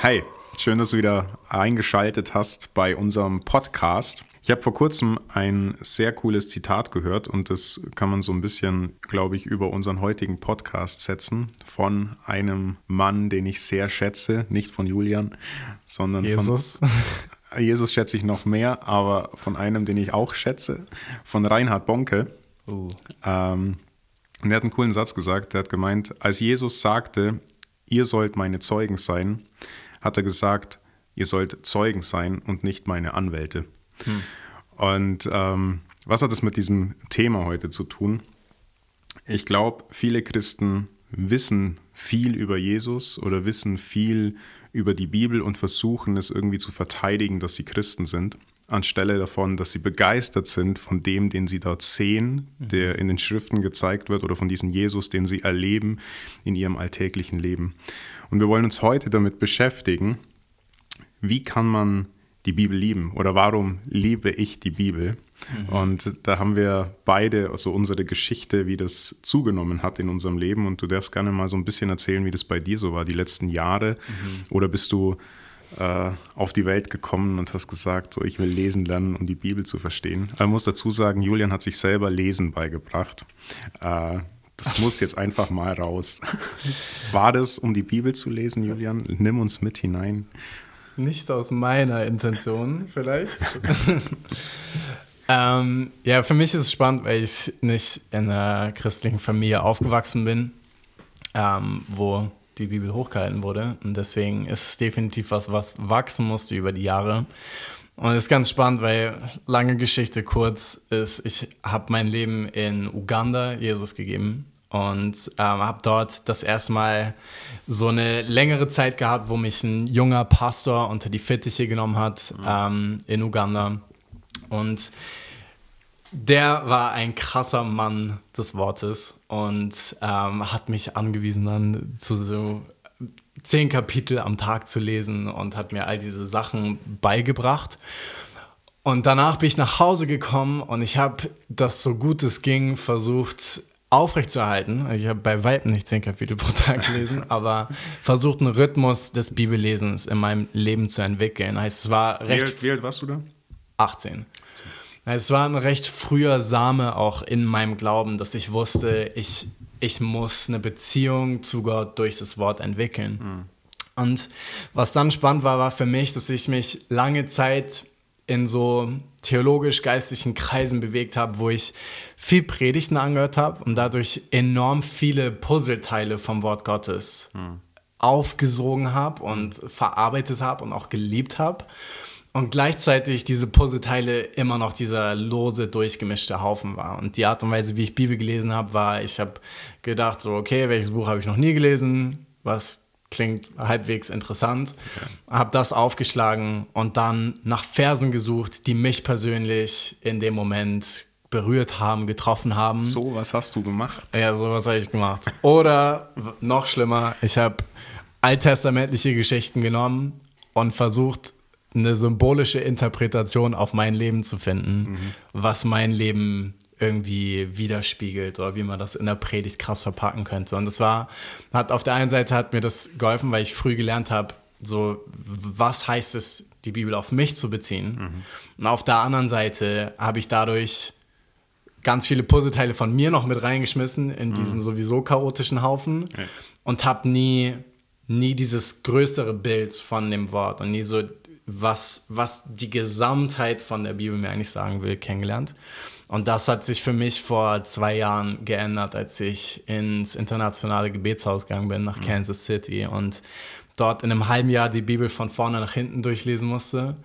Hi, schön, dass du wieder eingeschaltet hast bei unserem Podcast. Ich habe vor kurzem ein sehr cooles Zitat gehört und das kann man so ein bisschen, glaube ich, über unseren heutigen Podcast setzen von einem Mann, den ich sehr schätze, nicht von Julian, sondern Jesus. von Jesus schätze ich noch mehr, aber von einem, den ich auch schätze, von Reinhard Bonke. Uh. Ähm, und er hat einen coolen Satz gesagt. Er hat gemeint, als Jesus sagte, ihr sollt meine Zeugen sein, hat er gesagt, ihr sollt Zeugen sein und nicht meine Anwälte. Hm. Und ähm, was hat es mit diesem Thema heute zu tun? Ich glaube, viele Christen wissen viel über Jesus oder wissen viel über die Bibel und versuchen es irgendwie zu verteidigen, dass sie Christen sind, anstelle davon, dass sie begeistert sind von dem, den sie dort sehen, der in den Schriften gezeigt wird oder von diesem Jesus, den sie erleben in ihrem alltäglichen Leben. Und wir wollen uns heute damit beschäftigen, wie kann man die Bibel lieben oder warum liebe ich die Bibel? Mhm. Und da haben wir beide also unsere Geschichte, wie das zugenommen hat in unserem Leben. Und du darfst gerne mal so ein bisschen erzählen, wie das bei dir so war, die letzten Jahre. Mhm. Oder bist du äh, auf die Welt gekommen und hast gesagt, so ich will lesen lernen, um die Bibel zu verstehen. Ich muss dazu sagen, Julian hat sich selber Lesen beigebracht. Äh, das muss jetzt einfach mal raus. War das, um die Bibel zu lesen, Julian? Nimm uns mit hinein. Nicht aus meiner Intention, vielleicht. ähm, ja, für mich ist es spannend, weil ich nicht in einer christlichen Familie aufgewachsen bin, ähm, wo die Bibel hochgehalten wurde. Und deswegen ist es definitiv was, was wachsen musste über die Jahre. Und es ist ganz spannend, weil lange Geschichte kurz ist, ich habe mein Leben in Uganda Jesus gegeben und ähm, habe dort das erste Mal so eine längere Zeit gehabt, wo mich ein junger Pastor unter die Fittiche genommen hat ähm, in Uganda. Und der war ein krasser Mann des Wortes und ähm, hat mich angewiesen, dann zu so zehn Kapitel am Tag zu lesen und hat mir all diese Sachen beigebracht. Und danach bin ich nach Hause gekommen und ich habe das so gut es ging versucht aufrechtzuerhalten. Ich habe bei Weitem nicht zehn Kapitel pro Tag gelesen, aber versucht einen Rhythmus des Bibellesens in meinem Leben zu entwickeln. Heißt, es war recht. Wie alt, wie alt warst du da? 18. Es war ein recht früher Same auch in meinem Glauben, dass ich wusste, ich ich muss eine Beziehung zu Gott durch das Wort entwickeln. Mhm. Und was dann spannend war, war für mich, dass ich mich lange Zeit in so theologisch-geistlichen Kreisen bewegt habe, wo ich viel Predigten angehört habe und dadurch enorm viele Puzzleteile vom Wort Gottes mhm. aufgesogen habe und verarbeitet habe und auch geliebt habe und gleichzeitig diese Puzzleteile immer noch dieser lose, durchgemischte Haufen war. Und die Art und Weise, wie ich Bibel gelesen habe, war, ich habe gedacht, so, okay, welches Buch habe ich noch nie gelesen? Was klingt halbwegs interessant. Okay. Habe das aufgeschlagen und dann nach Versen gesucht, die mich persönlich in dem Moment berührt haben, getroffen haben. So, was hast du gemacht? Ja, so was habe ich gemacht. Oder noch schlimmer, ich habe alttestamentliche Geschichten genommen und versucht, eine symbolische Interpretation auf mein Leben zu finden, mhm. was mein Leben irgendwie widerspiegelt oder wie man das in der Predigt krass verpacken könnte. Und das war, hat auf der einen Seite hat mir das geholfen, weil ich früh gelernt habe, so, was heißt es, die Bibel auf mich zu beziehen? Mhm. Und auf der anderen Seite habe ich dadurch ganz viele Puzzleteile von mir noch mit reingeschmissen in mhm. diesen sowieso chaotischen Haufen ja. und habe nie, nie dieses größere Bild von dem Wort und nie so was, was die Gesamtheit von der Bibel mir eigentlich sagen will, kennengelernt. Und das hat sich für mich vor zwei Jahren geändert, als ich ins internationale Gebetshaus gegangen bin, nach mhm. Kansas City und dort in einem halben Jahr die Bibel von vorne nach hinten durchlesen musste.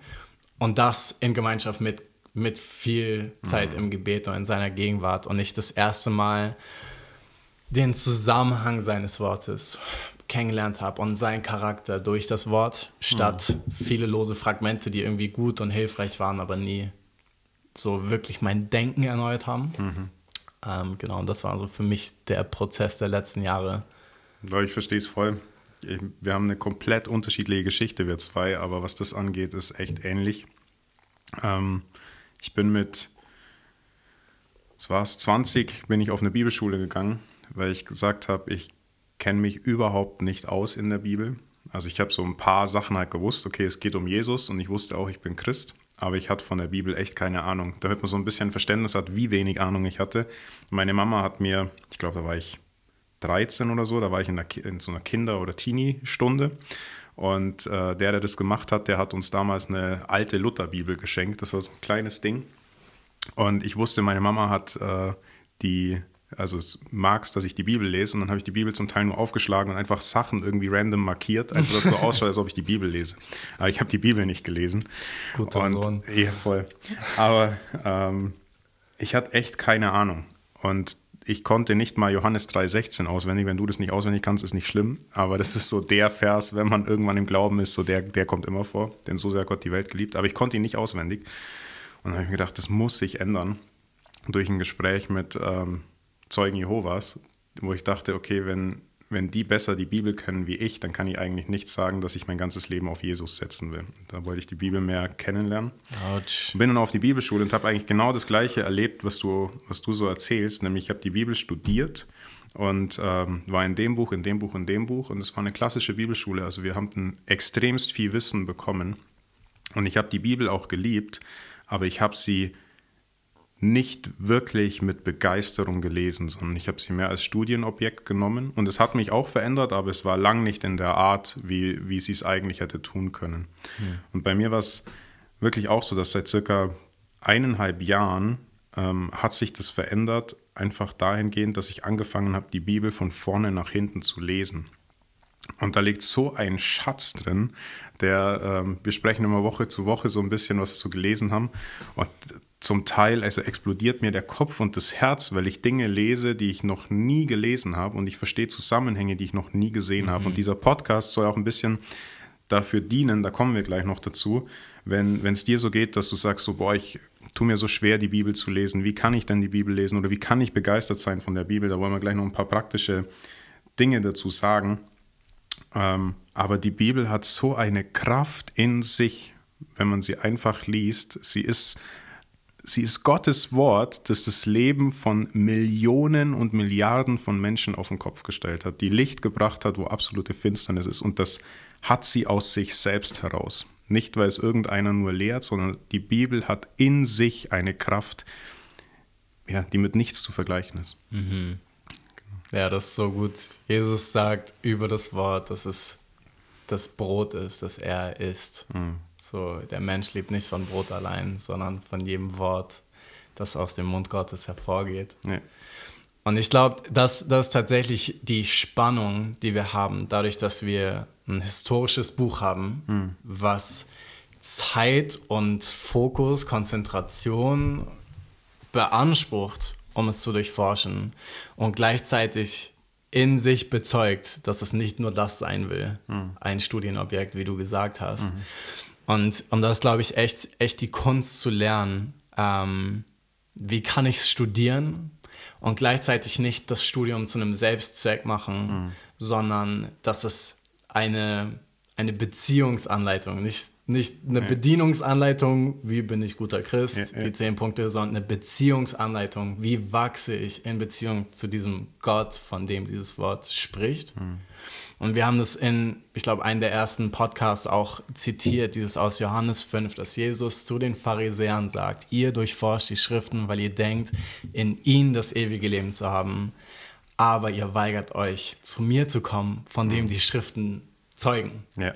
Und das in Gemeinschaft mit, mit viel Zeit mhm. im Gebet und in seiner Gegenwart. Und ich das erste Mal den Zusammenhang seines Wortes kennengelernt habe und seinen Charakter durch das Wort, statt mhm. viele lose Fragmente, die irgendwie gut und hilfreich waren, aber nie so wirklich mein Denken erneuert haben. Mhm. Ähm, genau, und das war so für mich der Prozess der letzten Jahre. Ja, ich verstehe es voll. Wir haben eine komplett unterschiedliche Geschichte, wir zwei, aber was das angeht, ist echt ähnlich. Ähm, ich bin mit, was war es, 20, bin ich auf eine Bibelschule gegangen, weil ich gesagt habe, ich kenne mich überhaupt nicht aus in der Bibel. Also ich habe so ein paar Sachen halt gewusst, okay, es geht um Jesus und ich wusste auch, ich bin Christ, aber ich hatte von der Bibel echt keine Ahnung. Damit man so ein bisschen Verständnis hat, wie wenig Ahnung ich hatte. Meine Mama hat mir, ich glaube, da war ich 13 oder so, da war ich in, der, in so einer Kinder- oder Teenie-Stunde. Und äh, der, der das gemacht hat, der hat uns damals eine alte Lutherbibel geschenkt. Das war so ein kleines Ding. Und ich wusste, meine Mama hat äh, die, also es magst, dass ich die Bibel lese. Und dann habe ich die Bibel zum Teil nur aufgeschlagen und einfach Sachen irgendwie random markiert, einfach dass es so ausschaut, als ob ich die Bibel lese. Aber ich habe die Bibel nicht gelesen. Guter und, Sohn. Ja, voll. Aber ähm, ich hatte echt keine Ahnung. Und ich konnte nicht mal Johannes 3,16 auswendig. Wenn du das nicht auswendig kannst, ist nicht schlimm. Aber das ist so der Vers, wenn man irgendwann im Glauben ist, so der, der kommt immer vor. Denn so sehr hat Gott die Welt geliebt. Aber ich konnte ihn nicht auswendig. Und dann habe ich mir gedacht, das muss sich ändern. Durch ein Gespräch mit ähm, Zeugen Jehovas, wo ich dachte, okay, wenn, wenn die besser die Bibel kennen wie ich, dann kann ich eigentlich nicht sagen, dass ich mein ganzes Leben auf Jesus setzen will. Da wollte ich die Bibel mehr kennenlernen. Autsch. Bin dann auf die Bibelschule und habe eigentlich genau das Gleiche erlebt, was du, was du so erzählst. Nämlich, ich habe die Bibel studiert und ähm, war in dem Buch, in dem Buch, in dem Buch. Und es war eine klassische Bibelschule. Also wir haben extremst viel Wissen bekommen. Und ich habe die Bibel auch geliebt, aber ich habe sie nicht wirklich mit Begeisterung gelesen, sondern ich habe sie mehr als Studienobjekt genommen. Und es hat mich auch verändert, aber es war lang nicht in der Art, wie, wie sie es eigentlich hätte tun können. Mhm. Und bei mir war es wirklich auch so, dass seit circa eineinhalb Jahren ähm, hat sich das verändert, einfach dahingehend, dass ich angefangen habe, die Bibel von vorne nach hinten zu lesen. Und da liegt so ein Schatz drin, der, ähm, wir sprechen immer Woche zu Woche so ein bisschen, was wir so gelesen haben. Und zum Teil, also explodiert mir der Kopf und das Herz, weil ich Dinge lese, die ich noch nie gelesen habe und ich verstehe Zusammenhänge, die ich noch nie gesehen mhm. habe. Und mhm. dieser Podcast soll auch ein bisschen dafür dienen, da kommen wir gleich noch dazu, wenn es dir so geht, dass du sagst, so, boah, ich tue mir so schwer, die Bibel zu lesen, wie kann ich denn die Bibel lesen oder wie kann ich begeistert sein von der Bibel? Da wollen wir gleich noch ein paar praktische Dinge dazu sagen. Ähm, aber die Bibel hat so eine Kraft in sich, wenn man sie einfach liest. Sie ist Sie ist Gottes Wort, das das Leben von Millionen und Milliarden von Menschen auf den Kopf gestellt hat, die Licht gebracht hat, wo absolute Finsternis ist. Und das hat sie aus sich selbst heraus. Nicht, weil es irgendeiner nur lehrt, sondern die Bibel hat in sich eine Kraft, ja, die mit nichts zu vergleichen ist. Mhm. Ja, das ist so gut. Jesus sagt über das Wort, dass es das Brot ist, das er isst. Mhm. So, der Mensch lebt nicht von Brot allein, sondern von jedem Wort, das aus dem Mund Gottes hervorgeht. Ja. Und ich glaube, das, das ist tatsächlich die Spannung, die wir haben, dadurch, dass wir ein historisches Buch haben, mhm. was Zeit und Fokus, Konzentration beansprucht, um es zu durchforschen und gleichzeitig in sich bezeugt, dass es nicht nur das sein will, mhm. ein Studienobjekt, wie du gesagt hast. Mhm. Und, und das ist, glaube ich, echt, echt die Kunst zu lernen. Ähm, wie kann ich es studieren und gleichzeitig nicht das Studium zu einem Selbstzweck machen, mhm. sondern dass es eine, eine Beziehungsanleitung, nicht, nicht eine ja. Bedienungsanleitung, wie bin ich guter Christ, ja, die zehn Punkte, sondern eine Beziehungsanleitung, wie wachse ich in Beziehung zu diesem Gott, von dem dieses Wort spricht. Mhm. Und wir haben das in, ich glaube, einem der ersten Podcasts auch zitiert, dieses aus Johannes 5, dass Jesus zu den Pharisäern sagt, ihr durchforscht die Schriften, weil ihr denkt, in ihnen das ewige Leben zu haben, aber ihr weigert euch, zu mir zu kommen, von dem mhm. die Schriften zeugen. Ja.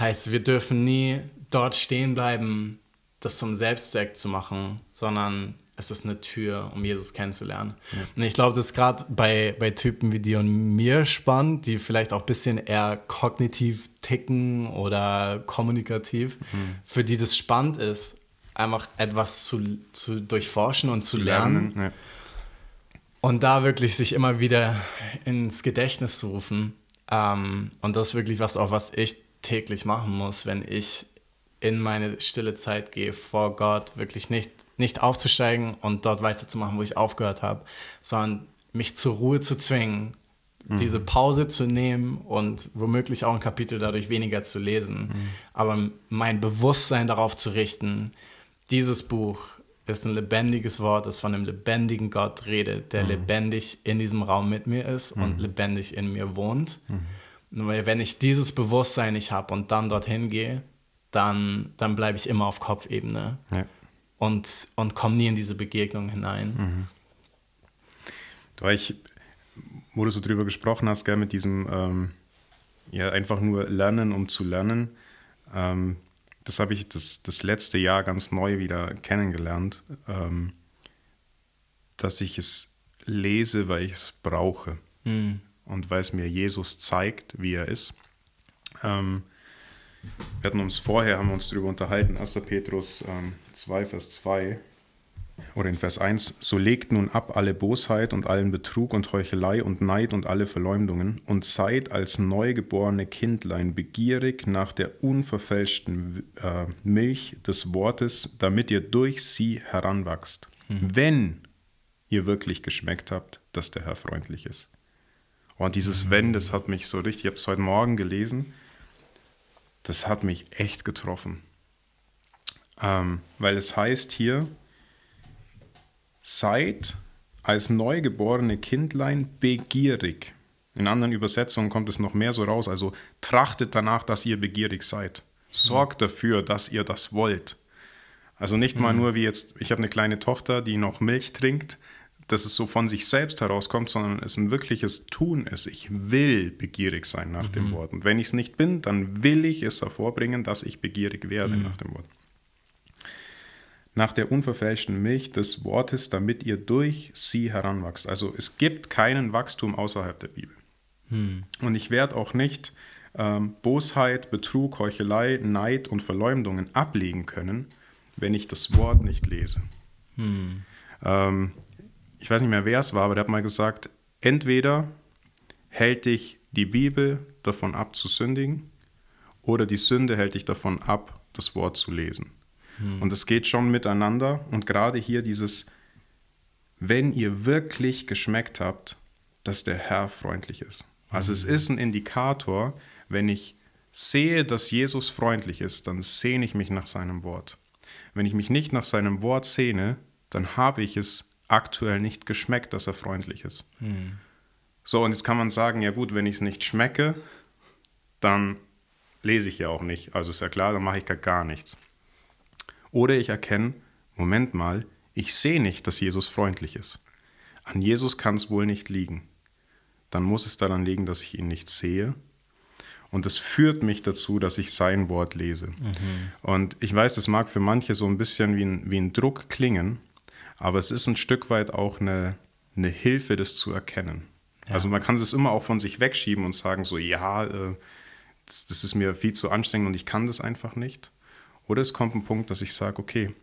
Heißt, wir dürfen nie dort stehen bleiben, das zum Selbstzweck zu machen, sondern es ist eine Tür, um Jesus kennenzulernen. Ja. Und ich glaube, das ist gerade bei, bei Typen wie dir und mir spannend, die vielleicht auch ein bisschen eher kognitiv ticken oder kommunikativ, mhm. für die das spannend ist, einfach etwas zu, zu durchforschen und zu, zu lernen. lernen. Ja. Und da wirklich sich immer wieder ins Gedächtnis zu rufen. Ähm, und das ist wirklich was, auch was ich täglich machen muss, wenn ich in meine stille Zeit gehe vor Gott, wirklich nicht nicht aufzusteigen und dort weiterzumachen, wo ich aufgehört habe, sondern mich zur Ruhe zu zwingen, mhm. diese Pause zu nehmen und womöglich auch ein Kapitel dadurch weniger zu lesen. Mhm. Aber mein Bewusstsein darauf zu richten, dieses Buch ist ein lebendiges Wort, das von einem lebendigen Gott redet, der mhm. lebendig in diesem Raum mit mir ist und mhm. lebendig in mir wohnt. Mhm. Wenn ich dieses Bewusstsein nicht habe und dann dorthin gehe, dann, dann bleibe ich immer auf Kopfebene Ja. und, und komme nie in diese Begegnung hinein. Mhm. Weil ich, wo du so drüber gesprochen hast, gell, mit diesem, ähm, ja, einfach nur lernen, um zu lernen, ähm, das habe ich das, das letzte Jahr ganz neu wieder kennengelernt, ähm, dass ich es lese, weil ich es brauche und weil es mir Jesus zeigt, wie er ist. Ähm, wir hatten uns vorher, haben wir uns darüber unterhalten, 1. Petrus ähm, 2, Vers 2 oder in Vers 1, so legt nun ab alle Bosheit und allen Betrug und Heuchelei und Neid und alle Verleumdungen und seid als neugeborene Kindlein begierig nach der unverfälschten äh, Milch des Wortes, damit ihr durch sie heranwachst, wenn ihr wirklich geschmeckt habt, dass der Herr freundlich ist. Und dieses Wenn, das hat mich so richtig, ich habe es heute Morgen gelesen, das hat mich echt getroffen. Ähm, weil es heißt hier, seid als neugeborene Kindlein begierig. In anderen Übersetzungen kommt es noch mehr so raus, also trachtet danach, dass ihr begierig seid. Sorgt dafür, dass ihr das wollt. Also nicht mal nur wie jetzt, ich habe eine kleine Tochter, die noch Milch trinkt, dass es so von sich selbst herauskommt, sondern es ein wirkliches Tun ist. Ich will begierig sein nach dem Wort. Und wenn ich es nicht bin, dann will ich es hervorbringen, dass ich begierig werde nach dem Wort nach der unverfälschten Milch des Wortes, damit ihr durch sie heranwachst. Also es gibt keinen Wachstum außerhalb der Bibel. Und ich werde auch nicht ähm, Bosheit, Betrug, Heuchelei, Neid und Verleumdungen ablegen können, wenn ich das Wort nicht lese. Ähm, ich weiß nicht mehr, wer es war, aber der hat mal gesagt, entweder hält dich die Bibel davon ab zu sündigen oder die Sünde hält dich davon ab, das Wort zu lesen. Und es geht schon miteinander. Und gerade hier dieses, wenn ihr wirklich geschmeckt habt, dass der Herr freundlich ist. Also es ist ein Indikator, wenn ich sehe, dass Jesus freundlich ist, dann sehne ich mich nach seinem Wort. Wenn ich mich nicht nach seinem Wort sehne, dann habe ich es aktuell nicht geschmeckt, dass er freundlich ist. So, und jetzt kann man sagen, ja gut, wenn ich es nicht schmecke, dann lese ich ja auch nicht. Also ist ja klar, dann mache ich gar, gar nichts. Oder ich erkenne, Moment mal, ich sehe nicht, dass Jesus freundlich ist. An Jesus kann es wohl nicht liegen. Dann muss es daran liegen, dass ich ihn nicht sehe. Und es führt mich dazu, dass ich sein Wort lese. Und ich weiß, das mag für manche so ein bisschen wie ein, wie ein Druck klingen, aber es ist ein Stück weit auch eine, eine Hilfe, das zu erkennen. Also man kann es immer auch von sich wegschieben und sagen so, ja, äh, das, das ist mir viel zu anstrengend und ich kann das einfach nicht. Oder es kommt ein Punkt, dass ich sage, okay,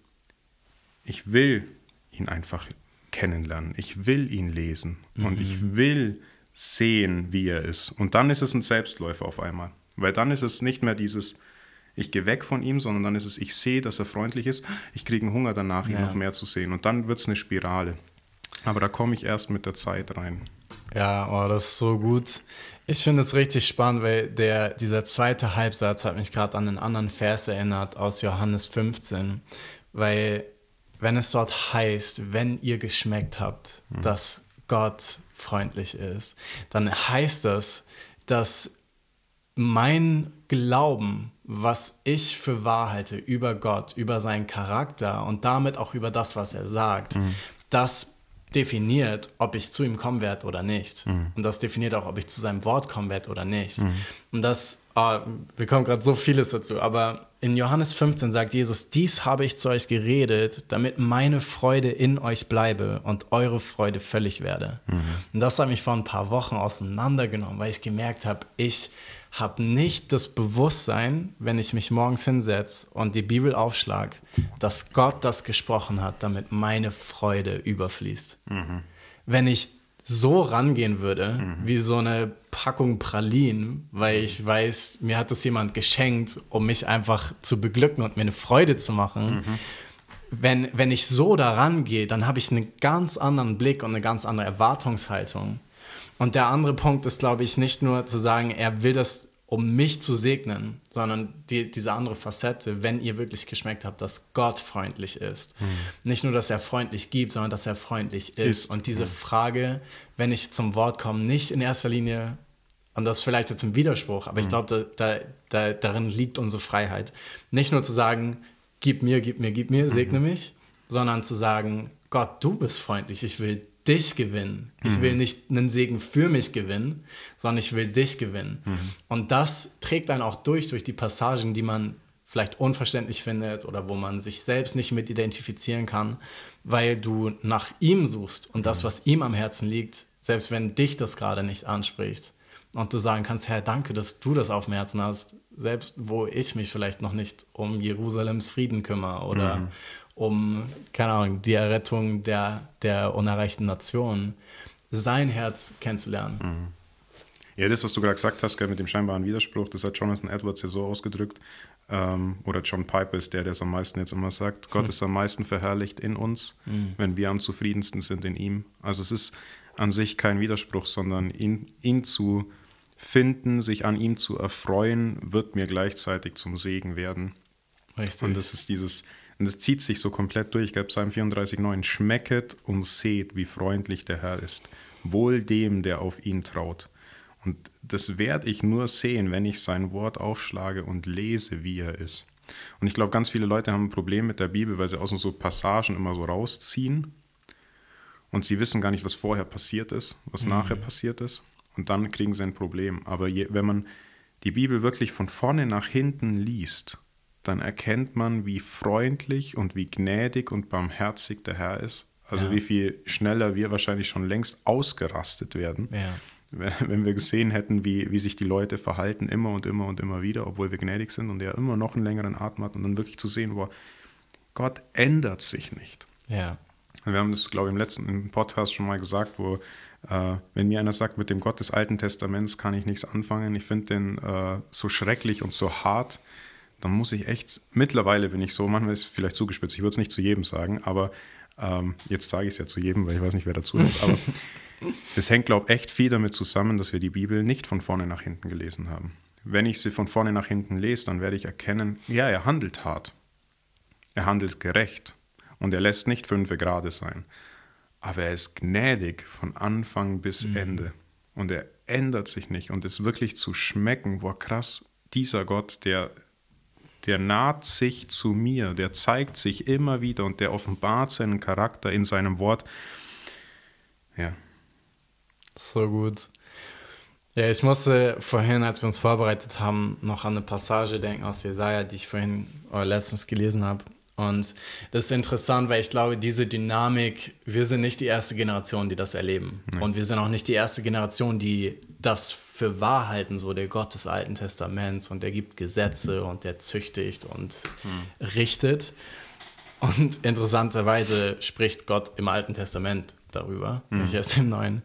ich will ihn einfach kennenlernen. Ich will ihn lesen und ich will sehen, wie er ist. Und dann ist es ein Selbstläufer auf einmal. Weil dann ist es nicht mehr dieses, ich gehe weg von ihm, sondern dann ist es, ich sehe, dass er freundlich ist. Ich kriege einen Hunger danach, ihn Ja. noch mehr zu sehen. Und dann wird es eine Spirale. Aber da komme ich erst mit der Zeit rein. Ja, oh, das ist so gut. Ich finde es richtig spannend, weil der, dieser zweite Halbsatz hat mich gerade an einen anderen Vers erinnert aus Johannes 15. Weil, wenn es dort heißt, wenn ihr geschmeckt habt, dass Gott freundlich ist, dann heißt das, dass mein Glauben, was ich für wahr halte über Gott, über seinen Charakter und damit auch über das, was er sagt, das definiert, ob ich zu ihm kommen werde oder nicht. Und das definiert auch, ob ich zu seinem Wort kommen werde oder nicht. Und das, ah, wir kommen gerade so vieles dazu, aber in Johannes 15 sagt Jesus, dies habe ich zu euch geredet, damit meine Freude in euch bleibe und eure Freude völlig werde. Und das hat mich vor ein paar Wochen auseinandergenommen, weil ich gemerkt habe, ich habe nicht das Bewusstsein, wenn ich mich morgens hinsetze und die Bibel aufschlag, dass Gott das gesprochen hat, damit meine Freude überfließt. Wenn ich so rangehen würde, wie so eine Packung Pralinen, weil ich weiß, mir hat das jemand geschenkt, um mich einfach zu beglücken und mir eine Freude zu machen. Wenn, wenn ich so daran gehe, dann habe ich einen ganz anderen Blick und eine ganz andere Erwartungshaltung. Und der andere Punkt ist, glaube ich, nicht nur zu sagen, er will das, um mich zu segnen, sondern die, diese andere Facette, wenn ihr wirklich geschmeckt habt, dass Gott freundlich ist. Nicht nur, dass er freundlich gibt, sondern dass er freundlich ist. Ist, Und diese Frage, wenn ich zum Wort komme, nicht in erster Linie und das ist vielleicht jetzt ein Widerspruch, aber ich glaube, da, da, da, darin liegt unsere Freiheit. Nicht nur zu sagen, gib mir, gib mir, gib mir, segne mich, sondern zu sagen, Gott, du bist freundlich, ich will dich gewinnen. Ich will nicht einen Segen für mich gewinnen, sondern ich will dich gewinnen. Und das trägt dann auch durch, durch die Passagen, die man vielleicht unverständlich findet oder wo man sich selbst nicht mit identifizieren kann, weil du nach ihm suchst und das, was ihm am Herzen liegt, selbst wenn dich das gerade nicht anspricht. Und du sagen kannst, Herr, danke, dass du das auf dem Herzen hast, selbst wo ich mich vielleicht noch nicht um Jerusalems Frieden kümmere oder mhm. Um, keine Ahnung, die Errettung der, der unerreichten Nation, sein Herz kennenzulernen. Mhm. Ja, das, was du gerade gesagt hast, mit dem scheinbaren Widerspruch, das hat Jonathan Edwards ja so ausgedrückt, ähm, oder John Piper ist der, der es am meisten jetzt immer sagt, Gott hm. ist am meisten verherrlicht in uns, hm. wenn wir am zufriedensten sind in ihm. Also es ist an sich kein Widerspruch, sondern ihn, ihn zu finden, sich an ihm zu erfreuen, wird mir gleichzeitig zum Segen werden. Richtig. Und das ist dieses, und das zieht sich so komplett durch. Ich glaube, Psalm 34,9 Schmecket und seht, wie freundlich der Herr ist. Wohl dem, der auf ihn traut. Und das werde ich nur sehen, wenn ich sein Wort aufschlage und lese, wie er ist. Und ich glaube, ganz viele Leute haben ein Problem mit der Bibel, weil sie aus so Passagen immer so rausziehen und sie wissen gar nicht, was vorher passiert ist, was mhm. nachher passiert ist. Und dann kriegen sie ein Problem. Aber je, wenn man die Bibel wirklich von vorne nach hinten liest, dann erkennt man, wie freundlich und wie gnädig und barmherzig der Herr ist. Also ja. wie viel schneller wir wahrscheinlich schon längst ausgerastet werden. Ja wenn wir gesehen hätten, wie, wie sich die Leute verhalten, immer und immer und immer wieder, obwohl wir gnädig sind und er immer noch einen längeren Atem hat und dann wirklich zu sehen, wo Gott ändert sich nicht. Ja. Wir haben das, glaube ich, im letzten Podcast schon mal gesagt, wo, äh, wenn mir einer sagt, mit dem Gott des Alten Testaments kann ich nichts anfangen, ich finde den äh, so schrecklich und so hart, dann muss ich echt, mittlerweile bin ich so, manchmal ist es vielleicht zugespitzt, ich würde es nicht zu jedem sagen, aber ähm, jetzt sage ich es ja zu jedem, weil ich weiß nicht, wer dazu hört, aber Das hängt, glaube ich, echt viel damit zusammen, dass wir die Bibel nicht von vorne nach hinten gelesen haben. Wenn ich sie von vorne nach hinten lese, dann werde ich erkennen, ja, er handelt hart. Er handelt gerecht. Und er lässt nicht fünf Grade sein. Aber er ist gnädig von Anfang bis mhm. Ende. Und er ändert sich nicht. Und es wirklich zu schmecken, boah, krass, dieser Gott, der, der naht sich zu mir, der zeigt sich immer wieder und der offenbart seinen Charakter in seinem Wort. Ja, so gut. Ja, ich musste vorhin, als wir uns vorbereitet haben, noch an eine Passage denken aus Jesaja, die ich vorhin oder letztens gelesen habe. Und das ist interessant, weil ich glaube, diese Dynamik, wir sind nicht die erste Generation, die das erleben. Nee. Und wir sind auch nicht die erste Generation, die das für wahr halten, so der Gott des Alten Testaments und der gibt Gesetze und der züchtigt und hm. richtet. Und interessanterweise spricht Gott im Alten Testament darüber, mhm. nicht erst im Neuen.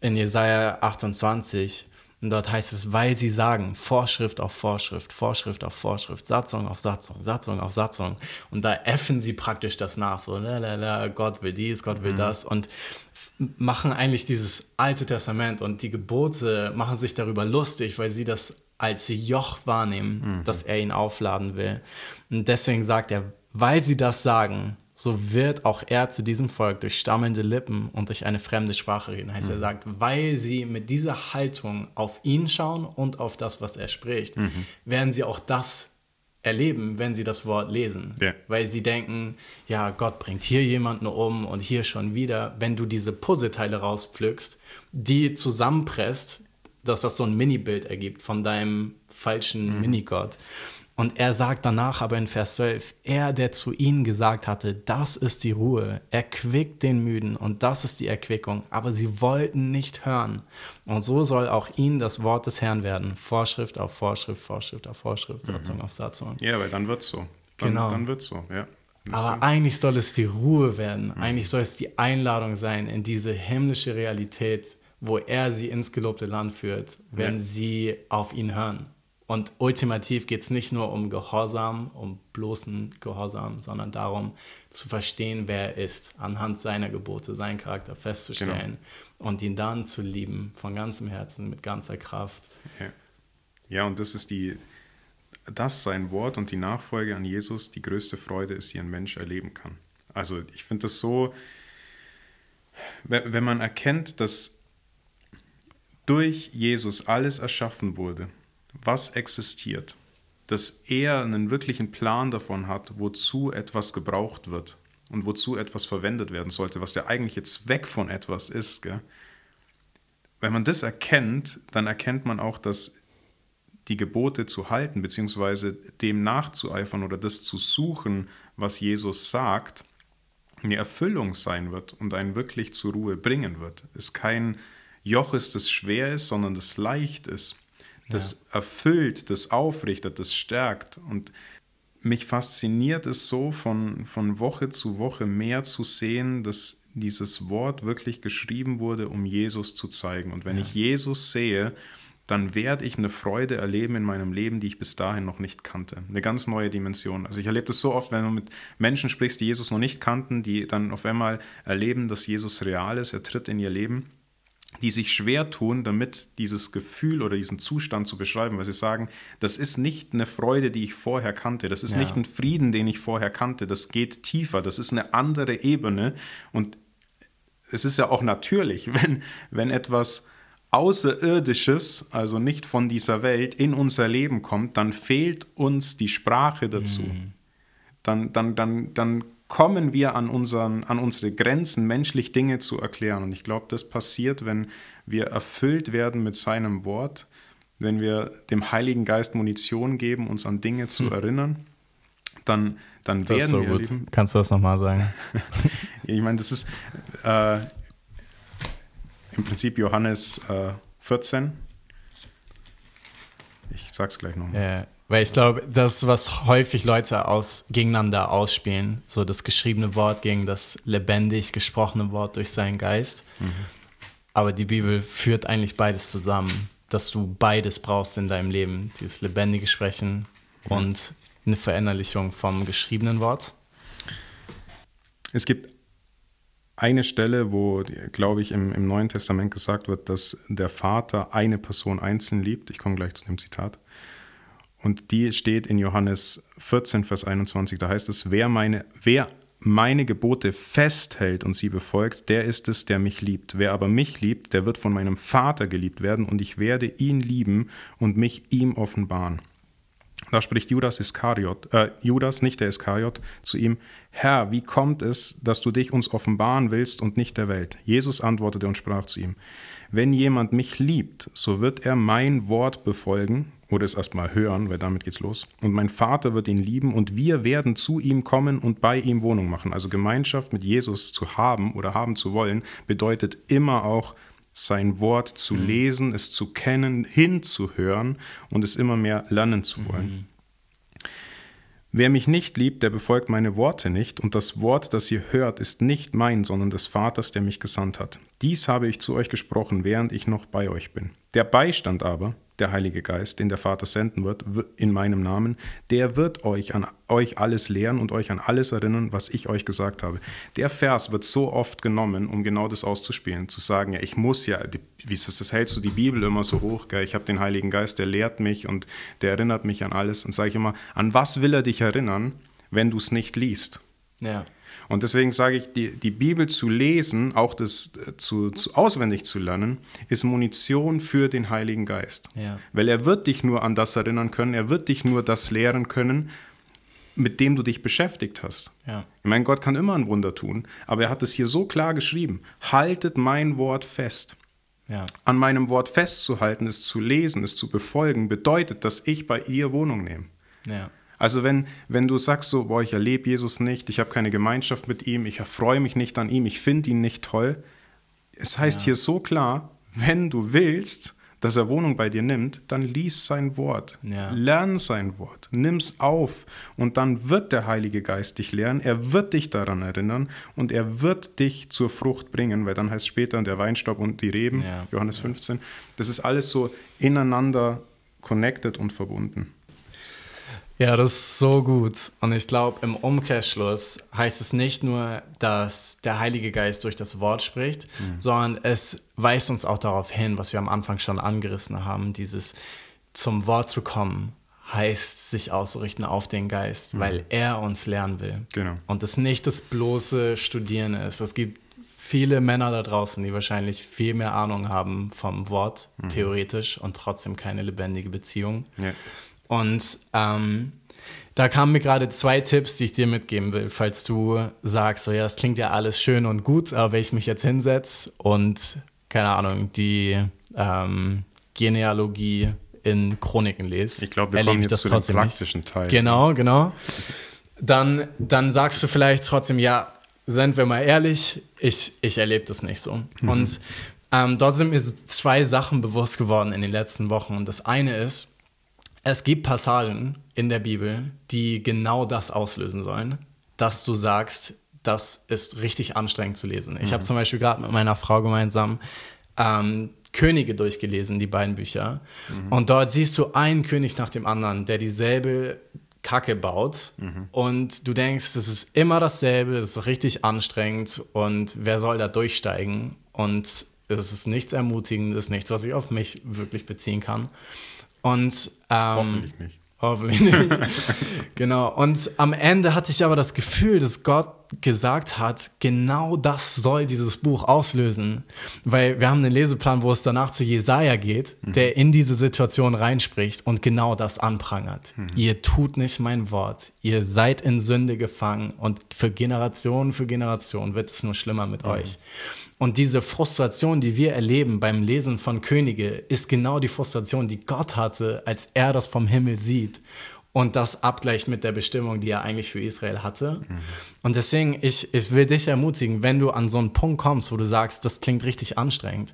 In Jesaja 28, und dort heißt es, weil sie sagen, Vorschrift auf Vorschrift, Vorschrift auf Vorschrift, Satzung auf Satzung, Satzung auf Satzung. Und da äffen sie praktisch das nach, so, lalala, Gott will dies, Gott will mhm. das. Und machen eigentlich dieses Alte Testament und die Gebote machen sich darüber lustig, weil sie das als Joch wahrnehmen, mhm. das er ihnen aufladen will. Und deswegen sagt er, weil sie das sagen, so wird auch er zu diesem Volk durch stammelnde Lippen und durch eine fremde Sprache reden. Heißt, mhm. er sagt, weil sie mit dieser Haltung auf ihn schauen und auf das, was er spricht, mhm. werden sie auch das erleben, wenn sie das Wort lesen. Yeah. Weil sie denken, ja, Gott bringt hier jemanden um und hier schon wieder. Wenn du diese Puzzleteile rauspflückst, die zusammenpresst, dass das so ein Mini-Bild ergibt von deinem falschen mhm. Minigott. Und er sagt danach aber in Vers 12, er, der zu ihnen gesagt hatte, das ist die Ruhe, erquickt den Müden und das ist die Erquickung, aber sie wollten nicht hören. Und so soll auch ihnen das Wort des Herrn werden, Vorschrift auf Vorschrift, Vorschrift auf Vorschrift, Satzung mhm. auf Satzung. Ja, weil dann wird es so. Dann, genau. Dann wird es so, ja. aber so. eigentlich soll es die Ruhe werden, mhm. eigentlich soll es die Einladung sein in diese himmlische Realität, wo er sie ins gelobte Land führt, wenn ja. sie auf ihn hören. Und ultimativ geht es nicht nur um Gehorsam, um bloßen Gehorsam, sondern darum zu verstehen, wer er ist, anhand seiner Gebote, seinen Charakter festzustellen genau. und ihn dann zu lieben, von ganzem Herzen, mit ganzer Kraft. Ja. ja, und das ist die, das sein Wort und die Nachfolge an Jesus die größte Freude ist, die ein Mensch erleben kann. Also ich finde das so, wenn man erkennt, dass durch Jesus alles erschaffen wurde, was existiert, dass er einen wirklichen Plan davon hat, wozu etwas gebraucht wird und wozu etwas verwendet werden sollte, was der eigentliche Zweck von etwas ist. Gell? Wenn man das erkennt, dann erkennt man auch, dass die Gebote zu halten, beziehungsweise dem nachzueifern oder das zu suchen, was Jesus sagt, eine Erfüllung sein wird und einen wirklich zur Ruhe bringen wird. Es kein Joch ist, das schwer ist, sondern das leicht ist. Das ja. erfüllt, das aufrichtet, das stärkt. Und mich fasziniert es so, von, von Woche zu Woche mehr zu sehen, dass dieses Wort wirklich geschrieben wurde, um Jesus zu zeigen. Und wenn ja. ich Jesus sehe, dann werde ich eine Freude erleben in meinem Leben, die ich bis dahin noch nicht kannte. Eine ganz neue Dimension. Also ich erlebe das so oft, wenn du mit Menschen sprichst, die Jesus noch nicht kannten, die dann auf einmal erleben, dass Jesus real ist, er tritt in ihr Leben, die sich schwer tun, damit dieses Gefühl oder diesen Zustand zu beschreiben, weil sie sagen, das ist nicht eine Freude, die ich vorher kannte, das ist ja. nicht ein Frieden, den ich vorher kannte, das geht tiefer, das ist eine andere Ebene und es ist ja auch natürlich, wenn, wenn etwas Außerirdisches, also nicht von dieser Welt, in unser Leben kommt, dann fehlt uns die Sprache dazu. Mhm. Dann, dann, dann, dann kommen wir an, unseren, an unsere Grenzen, menschlich Dinge zu erklären. Und ich glaube, das passiert, wenn wir erfüllt werden mit seinem Wort, wenn wir dem Heiligen Geist Munition geben, uns an Dinge zu mhm. erinnern. Dann, dann das werden so wir. Gut. Kannst du das nochmal sagen? ich meine, das ist. Äh, im Prinzip Johannes äh, 14. Ich sag's gleich noch. Ja, weil ich glaube, das ist, was häufig Leute aus, gegeneinander ausspielen. So das geschriebene Wort gegen das lebendig gesprochene Wort durch seinen Geist. Mhm. Aber die Bibel führt eigentlich beides zusammen, dass du beides brauchst in deinem Leben. Dieses lebendige Sprechen mhm. und eine Verinnerlichung vom geschriebenen Wort. Es gibt eine Stelle, wo, glaube ich, im, im Neuen Testament gesagt wird, dass der Vater eine Person einzeln liebt. Ich komme gleich zu dem Zitat. Und die steht in Johannes 14, Vers 21. Da heißt es, wer meine, wer meine Gebote festhält und sie befolgt, der ist es, der mich liebt. Wer aber mich liebt, der wird von meinem Vater geliebt werden und ich werde ihn lieben und mich ihm offenbaren. Da spricht Judas Iskariot, äh, Judas, nicht der Iskariot, zu ihm, Herr, wie kommt es, dass du dich uns offenbaren willst und nicht der Welt? Jesus antwortete und sprach zu ihm, wenn jemand mich liebt, so wird er mein Wort befolgen, oder es erstmal hören, weil damit geht's los. Und mein Vater wird ihn lieben und wir werden zu ihm kommen und bei ihm Wohnung machen. Also Gemeinschaft mit Jesus zu haben oder haben zu wollen, bedeutet immer auch sein Wort zu mhm. lesen, es zu kennen, hinzuhören und es immer mehr lernen zu wollen. Mhm. Wer mich nicht liebt, der befolgt meine Worte nicht, und das Wort, das ihr hört, ist nicht mein, sondern des Vaters, der mich gesandt hat. Dies habe ich zu euch gesprochen, während ich noch bei euch bin. Der Beistand aber, der Heilige Geist, den der Vater senden wird, in meinem Namen, der wird euch an euch alles lehren und euch an alles erinnern, was ich euch gesagt habe. Der Vers wird so oft genommen, um genau das auszuspielen, zu sagen, ja, ich muss ja, wie ist das, das hältst du die Bibel immer so hoch, gell? ich habe den Heiligen Geist, der lehrt mich und der erinnert mich an alles. Und sage ich immer, an was will er dich erinnern, wenn du es nicht liest? Ja. Und deswegen sage ich, die, die Bibel zu lesen, auch das äh, zu, zu, auswendig zu lernen, ist Munition für den Heiligen Geist. Ja. Weil er wird dich nur an das erinnern können, er wird dich nur das lehren können, mit dem du dich beschäftigt hast. Ja. Ich meine, Gott kann immer ein Wunder tun, aber er hat es hier so klar geschrieben. Haltet mein Wort fest. Ja. An meinem Wort festzuhalten, es zu lesen, es zu befolgen, bedeutet, dass ich bei ihr Wohnung nehme. Ja. Also wenn, wenn du sagst so, boah, ich erlebe Jesus nicht, ich habe keine Gemeinschaft mit ihm, ich erfreue mich nicht an ihm, ich finde ihn nicht toll. Es heißt ja. hier so klar, wenn du willst, dass er Wohnung bei dir nimmt, dann lies sein Wort, ja. lern sein Wort, nimm's auf und dann wird der Heilige Geist dich lehren, er wird dich daran erinnern und er wird dich zur Frucht bringen, weil dann heißt später der Weinstaub und die Reben, ja. Johannes 15, das ist alles so ineinander connected und verbunden. Ja, das ist so gut. Und ich glaube, im Umkehrschluss heißt es nicht nur, dass der Heilige Geist durch das Wort spricht, mhm. sondern es weist uns auch darauf hin, was wir am Anfang schon angerissen haben, dieses zum Wort zu kommen heißt sich auszurichten auf den Geist, mhm. weil er uns lernen will. Genau. Und es nicht das bloße Studieren ist. Es gibt viele Männer da draußen, die wahrscheinlich viel mehr Ahnung haben vom Wort, theoretisch, und trotzdem keine lebendige Beziehung. Ja. Und ähm, da kamen mir gerade zwei Tipps, die ich dir mitgeben will, falls du sagst, so ja, das klingt ja alles schön und gut, aber wenn ich mich jetzt hinsetze und, keine Ahnung, die ähm, Genealogie in Chroniken lese, Ich glaube, wir kommen jetzt zu dem praktischen Teil. Genau, genau. Dann, dann sagst du vielleicht trotzdem, ja, sind wir mal ehrlich, ich, ich erlebe das nicht so. Und ähm, dort sind mir zwei Sachen bewusst geworden in den letzten Wochen. Und das eine ist, es gibt Passagen in der Bibel, die genau das auslösen sollen, dass du sagst, das ist richtig anstrengend zu lesen. Ich habe zum Beispiel gerade mit meiner Frau gemeinsam ähm, Könige durchgelesen, die beiden Bücher. Und dort siehst du einen König nach dem anderen, der dieselbe Kacke baut. Und du denkst, das ist immer dasselbe, das ist richtig anstrengend und wer soll da durchsteigen? Und es ist nichts Ermutigendes, nichts, was ich auf mich wirklich beziehen kann. Und ähm, Hoffentlich nicht. Hoffentlich nicht. genau. Und am Ende hatte ich aber das Gefühl, dass Gott gesagt hat, genau das soll dieses Buch auslösen. Weil wir haben einen Leseplan, wo es danach zu Jesaja geht, der in diese Situation reinspricht und genau das anprangert. Ihr tut nicht mein Wort. Ihr seid in Sünde gefangen und für Generationen für Generationen wird es nur schlimmer mit euch. Und diese Frustration, die wir erleben beim Lesen von Könige, ist genau die Frustration, die Gott hatte, als er das vom Himmel sieht und das abgleicht mit der Bestimmung, die er eigentlich für Israel hatte. Und deswegen, ich, ich will dich ermutigen, wenn du an so einen Punkt kommst, wo du sagst, das klingt richtig anstrengend,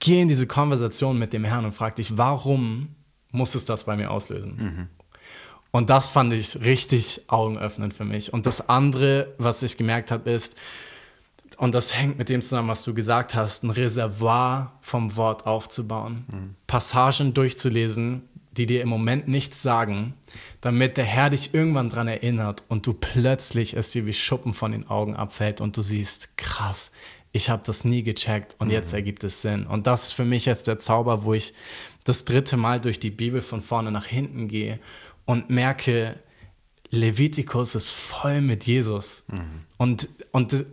geh in diese Konversation mit dem Herrn und frag dich, warum muss es das bei mir auslösen? Und das fand ich richtig augenöffnend für mich. Und das andere, was ich gemerkt habe, ist, und das hängt mit dem zusammen, was du gesagt hast, ein Reservoir vom Wort aufzubauen, Passagen durchzulesen, die dir im Moment nichts sagen, damit der Herr dich irgendwann dran erinnert und du plötzlich es dir wie Schuppen von den Augen abfällt und du siehst, krass, ich habe das nie gecheckt und jetzt ergibt es Sinn. Und das ist für mich jetzt der Zauber, wo ich das dritte Mal durch die Bibel von vorne nach hinten gehe und merke, Levitikus ist voll mit Jesus. Und, und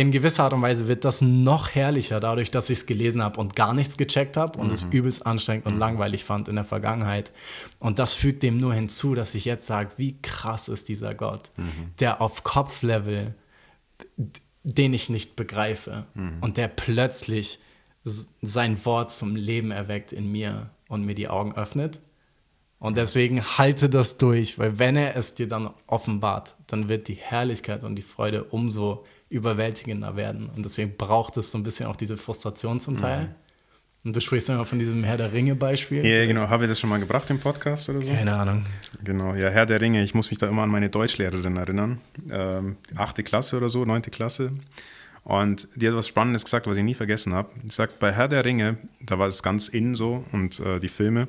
in gewisser Art und Weise wird das noch herrlicher, dadurch, dass ich es gelesen habe und gar nichts gecheckt habe und es übelst anstrengend und langweilig fand in der Vergangenheit. Und das fügt dem nur hinzu, dass ich jetzt sage, wie krass ist dieser Gott, der auf Kopflevel, den ich nicht begreife und der plötzlich sein Wort zum Leben erweckt in mir und mir die Augen öffnet. Und deswegen halte das durch, weil wenn er es dir dann offenbart, dann wird die Herrlichkeit und die Freude umso überwältigender werden. Und deswegen braucht es so ein bisschen auch diese Frustration zum Teil. Und du sprichst immer von diesem Herr der Ringe-Beispiel. Ja, genau. Habe ich das schon mal gebracht im Podcast oder so? Keine Ahnung. Genau, ja, Herr der Ringe. Ich muss mich da immer an meine Deutschlehrerin erinnern. Ähm, achte Klasse oder so, neunte Klasse. Und die hat was Spannendes gesagt, was ich nie vergessen habe. Sie sagt, bei Herr der Ringe, da war es ganz in so und äh, die Filme.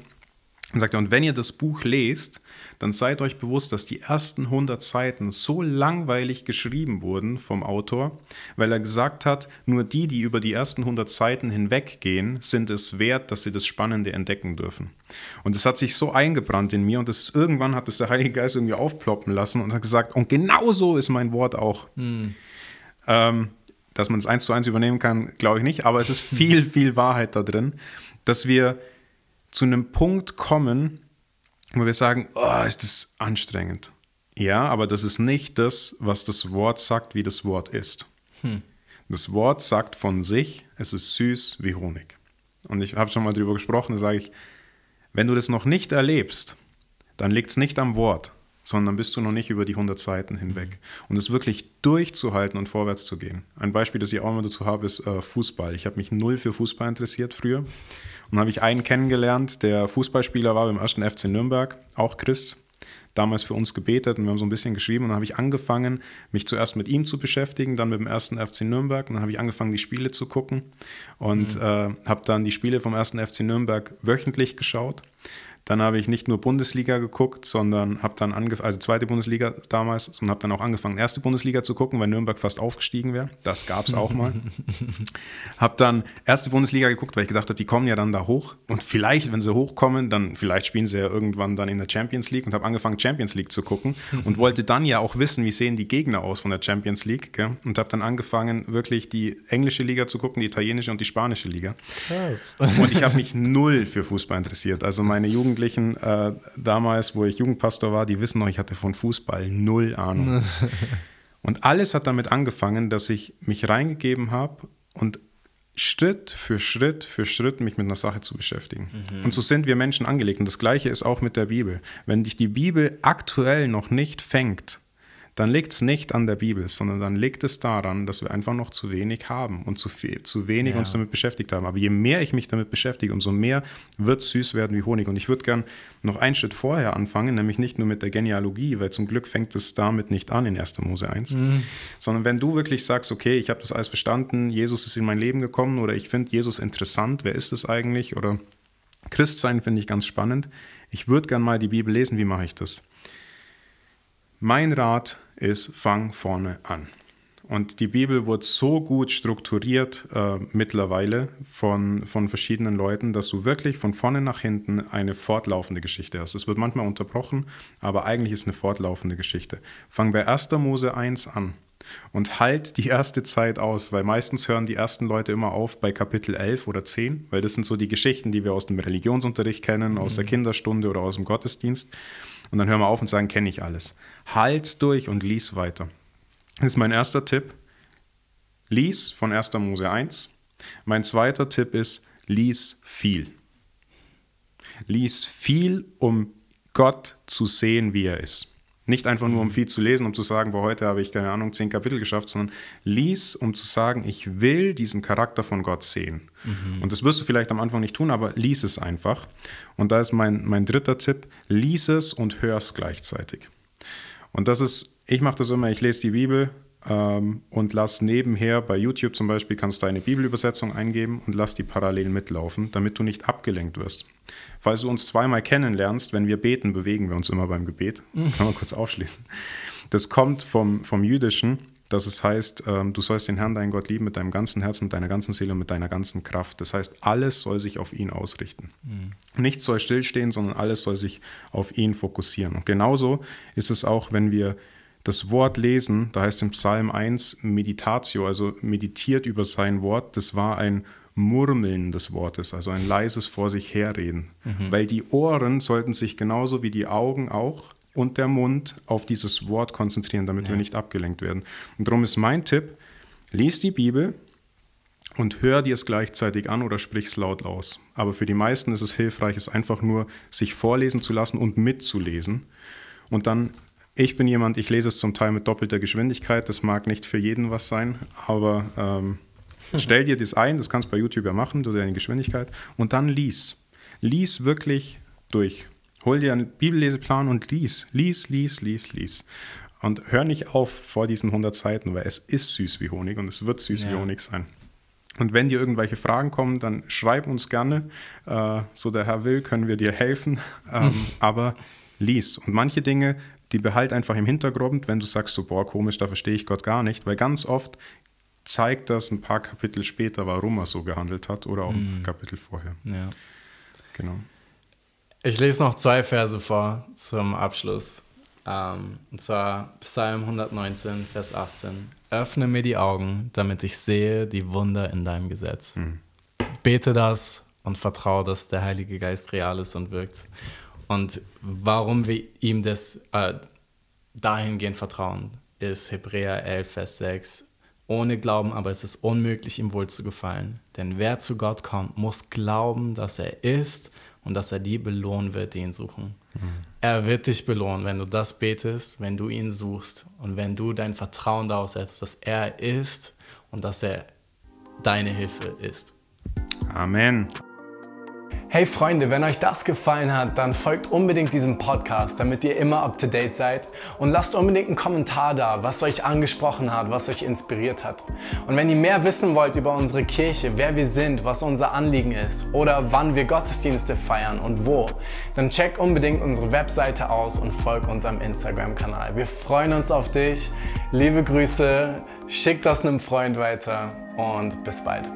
Und sagt, und wenn ihr das Buch lest, dann seid euch bewusst, dass die ersten 100 Seiten so langweilig geschrieben wurden vom Autor, weil er gesagt hat, nur die, die über die ersten 100 Seiten hinweggehen, sind es wert, dass sie das Spannende entdecken dürfen. Und es hat sich so eingebrannt in mir und das, irgendwann hat es der Heilige Geist irgendwie aufploppen lassen und hat gesagt, und genau so ist mein Wort auch. Ähm, dass man es eins zu eins übernehmen kann, glaube ich nicht, aber es ist viel, viel Wahrheit da drin, dass wir zu einem Punkt kommen, wo wir sagen, oh, ist das anstrengend. Ja, aber das ist nicht das, was das Wort sagt, wie das Wort ist. Das Wort sagt von sich, es ist süß wie Honig. Und ich habe schon mal drüber gesprochen, da sage ich, wenn du das noch nicht erlebst, dann liegt es nicht am Wort, sondern bist du noch nicht über die 100 Seiten hinweg. Und es wirklich durchzuhalten und vorwärts zu gehen. Ein Beispiel, das ich auch immer dazu habe, ist äh, Fußball. Ich habe mich null für Fußball interessiert früher. Und dann habe ich einen kennengelernt, der Fußballspieler war beim ersten FC Nürnberg, auch Christ. Damals für uns gebetet und wir haben so ein bisschen geschrieben. Und dann habe ich angefangen, mich zuerst mit ihm zu beschäftigen, dann mit dem ersten FC Nürnberg. Und dann habe ich angefangen, die Spiele zu gucken und äh, habe dann die Spiele vom ersten FC Nürnberg wöchentlich geschaut. Dann habe ich nicht nur Bundesliga geguckt, sondern habe dann angefangen, also zweite Bundesliga damals, und habe dann auch angefangen, erste Bundesliga zu gucken, weil Nürnberg fast aufgestiegen wäre. Das gab es auch mal. habe dann erste Bundesliga geguckt, weil ich gedacht habe, die kommen ja dann da hoch. Und vielleicht, wenn sie hochkommen, dann vielleicht spielen sie ja irgendwann dann in der Champions League und habe angefangen, Champions League zu gucken und wollte dann ja auch wissen, wie sehen die Gegner aus von der Champions League. Gell? Und habe dann angefangen, wirklich die englische Liga zu gucken, die italienische und die spanische Liga. Krass. Und ich habe mich null für Fußball interessiert. Also meine Jugendlichen äh, damals, wo ich Jugendpastor war, die wissen noch, ich hatte von Fußball null Ahnung. und alles hat damit angefangen, dass ich mich reingegeben habe und Schritt für Schritt für Schritt mich mit einer Sache zu beschäftigen. Mhm. Und so sind wir Menschen angelegt. Und das Gleiche ist auch mit der Bibel. Wenn dich die Bibel aktuell noch nicht fängt, dann liegt es nicht an der Bibel, sondern dann liegt es daran, dass wir einfach noch zu wenig haben und zu, viel, zu wenig ja. uns damit beschäftigt haben. Aber je mehr ich mich damit beschäftige, umso mehr wird es süß werden wie Honig. Und ich würde gern noch einen Schritt vorher anfangen, nämlich nicht nur mit der Genealogie, weil zum Glück fängt es damit nicht an in 1. Mose 1, mhm. sondern wenn du wirklich sagst, okay, ich habe das alles verstanden, Jesus ist in mein Leben gekommen oder ich finde Jesus interessant, wer ist es eigentlich? Oder Christsein finde ich ganz spannend. Ich würde gern mal die Bibel lesen, wie mache ich das? Mein Rat ist, fang vorne an. Und die Bibel wird so gut strukturiert äh, mittlerweile von, von verschiedenen Leuten, dass du wirklich von vorne nach hinten eine fortlaufende Geschichte hast. Es wird manchmal unterbrochen, aber eigentlich ist eine fortlaufende Geschichte. Fang bei 1. Mose 1 an und halt die erste Zeit aus, weil meistens hören die ersten Leute immer auf bei Kapitel 11 oder 10, weil das sind so die Geschichten, die wir aus dem Religionsunterricht kennen, aus der mhm. Kinderstunde oder aus dem Gottesdienst. Und dann hören wir auf und sagen, kenne ich alles. Halt's durch und lies weiter. Das ist mein erster Tipp. Lies von 1. Mose 1. Mein zweiter Tipp ist, lies viel. Lies viel, um Gott zu sehen, wie er ist. Nicht einfach nur, um mhm. viel zu lesen, um zu sagen, boah, heute habe ich, keine Ahnung, zehn Kapitel geschafft, sondern lies, um zu sagen, ich will diesen Charakter von Gott sehen. Mhm. Und das wirst du vielleicht am Anfang nicht tun, aber lies es einfach. Und da ist mein, mein dritter Tipp, lies es und hör es gleichzeitig. Und das ist, ich mache das immer, ich lese die Bibel, ähm, und lass nebenher bei YouTube zum Beispiel kannst du eine Bibelübersetzung eingeben und lass die parallel mitlaufen, damit du nicht abgelenkt wirst. Falls du uns zweimal kennenlernst, wenn wir beten, bewegen wir uns immer beim Gebet. Mhm. Kann man kurz aufschließen. Das kommt vom, vom Jüdischen, dass es heißt, ähm, du sollst den Herrn, deinen Gott lieben mit deinem ganzen Herzen, mit deiner ganzen Seele und mit deiner ganzen Kraft. Das heißt, alles soll sich auf ihn ausrichten. Mhm. Nichts soll stillstehen, sondern alles soll sich auf ihn fokussieren. Und genauso ist es auch, wenn wir das Wort lesen, da heißt im Psalm 1 Meditatio, also meditiert über sein Wort, das war ein Murmeln des Wortes, also ein leises vor sich herreden. Mhm. Weil die Ohren sollten sich genauso wie die Augen auch und der Mund auf dieses Wort konzentrieren, damit ja. wir nicht abgelenkt werden. Und darum ist mein Tipp, lies die Bibel und hör dir es gleichzeitig an oder sprich es laut aus. Aber für die meisten ist es hilfreich, es einfach nur sich vorlesen zu lassen und mitzulesen. Und dann ich bin jemand, ich lese es zum Teil mit doppelter Geschwindigkeit. Das mag nicht für jeden was sein, aber ähm, stell dir das ein, das kannst du bei YouTube ja machen, du deine Geschwindigkeit, und dann lies. Lies wirklich durch. Hol dir einen Bibelleseplan und lies, lies, lies, lies, lies. Und hör nicht auf vor diesen 100 Seiten, weil es ist süß wie Honig und es wird süß ja. wie Honig sein. Und wenn dir irgendwelche Fragen kommen, dann schreib uns gerne. Äh, so der Herr will, können wir dir helfen. Ähm, aber lies. Und manche Dinge die behalt einfach im Hintergrund, wenn du sagst, so, boah, komisch, da verstehe ich Gott gar nicht, weil ganz oft zeigt das ein paar Kapitel später, warum er so gehandelt hat oder auch ein mhm. Kapitel vorher. Ja. Genau. Ich lese noch zwei Verse vor zum Abschluss. Ähm, und zwar Psalm 119, Vers 18. Öffne mir die Augen, damit ich sehe die Wunder in deinem Gesetz. Mhm. Bete das und vertraue, dass der Heilige Geist real ist und wirkt. Und warum wir ihm das äh, dahingehend vertrauen, ist Hebräer 11, Vers 6. Ohne Glauben aber ist es unmöglich, ihm wohl zu gefallen. Denn wer zu Gott kommt, muss glauben, dass er ist und dass er die belohnen wird, die ihn suchen. Mhm. Er wird dich belohnen, wenn du das betest, wenn du ihn suchst und wenn du dein Vertrauen darauf setzt, dass er ist und dass er deine Hilfe ist. Amen. Hey Freunde, wenn euch das gefallen hat, dann folgt unbedingt diesem Podcast, damit ihr immer up to date seid und lasst unbedingt einen Kommentar da, was euch angesprochen hat, was euch inspiriert hat. Und wenn ihr mehr wissen wollt über unsere Kirche, wer wir sind, was unser Anliegen ist oder wann wir Gottesdienste feiern und wo, dann checkt unbedingt unsere Webseite aus und folgt unserem Instagram-Kanal. Wir freuen uns auf dich. Liebe Grüße, schickt das einem Freund weiter und bis bald.